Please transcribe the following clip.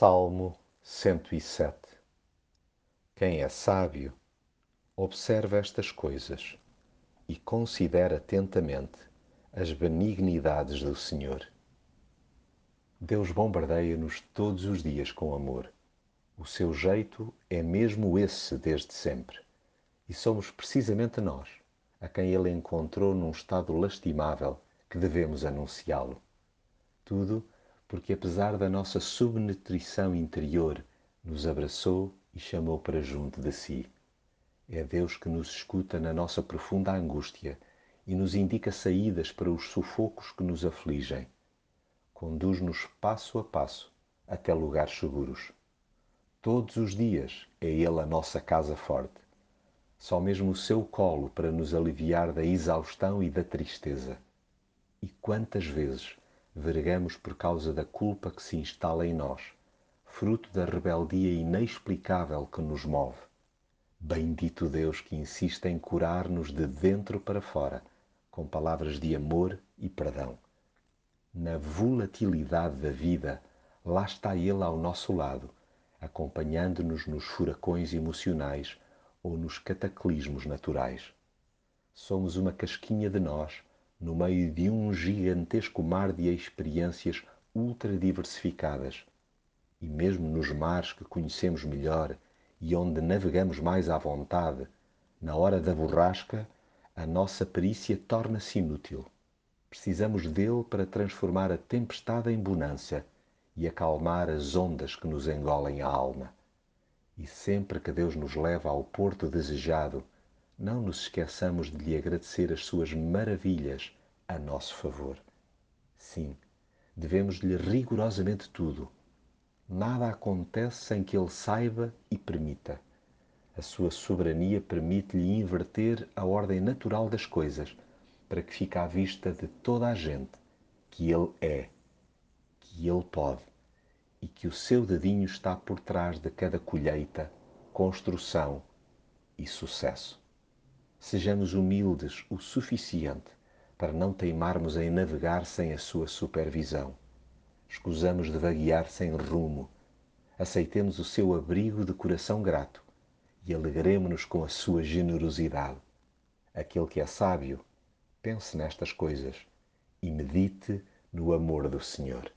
Salmo 107 Quem é sábio, observa estas coisas e considera atentamente as benignidades do Senhor. Deus bombardeia-nos todos os dias com amor. O seu jeito é mesmo esse desde sempre. E somos precisamente nós, a quem Ele encontrou num estado lastimável, que devemos anunciá-lo. Tudo porque, apesar da nossa subnutrição interior, nos abraçou e chamou para junto de si. É Deus que nos escuta na nossa profunda angústia e nos indica saídas para os sufocos que nos afligem. Conduz-nos passo a passo até lugares seguros. Todos os dias é Ele a nossa casa forte. Só mesmo o seu colo para nos aliviar da exaustão e da tristeza. E quantas vezes vergamos por causa da culpa que se instala em nós, fruto da rebeldia inexplicável que nos move. Bendito Deus que insiste em curar-nos de dentro para fora, com palavras de amor e perdão. Na volatilidade da vida, lá está Ele ao nosso lado, acompanhando-nos nos furacões emocionais ou nos cataclismos naturais. Somos uma casquinha de nós no meio de um gigantesco mar de experiências ultra diversificadas. E mesmo nos mares que conhecemos melhor e onde navegamos mais à vontade, na hora da borrasca, a nossa perícia torna-se inútil. Precisamos dele para transformar a tempestade em bonança e acalmar as ondas que nos engolem a alma. E sempre que Deus nos leva ao porto desejado, não nos esqueçamos de lhe agradecer as suas maravilhas a nosso favor. Sim, devemos-lhe rigorosamente tudo. Nada acontece sem que ele saiba e permita. A sua soberania permite-lhe inverter a ordem natural das coisas, para que fique à vista de toda a gente que ele é, que ele pode e que o seu dedinho está por trás de cada colheita, construção e sucesso. Sejamos humildes o suficiente para não teimarmos em navegar sem a sua supervisão. Escusamos de vaguear sem rumo. Aceitemos o seu abrigo de coração grato e alegremos-nos com a sua generosidade. Aquele que é sábio, pense nestas coisas e medite no amor do Senhor.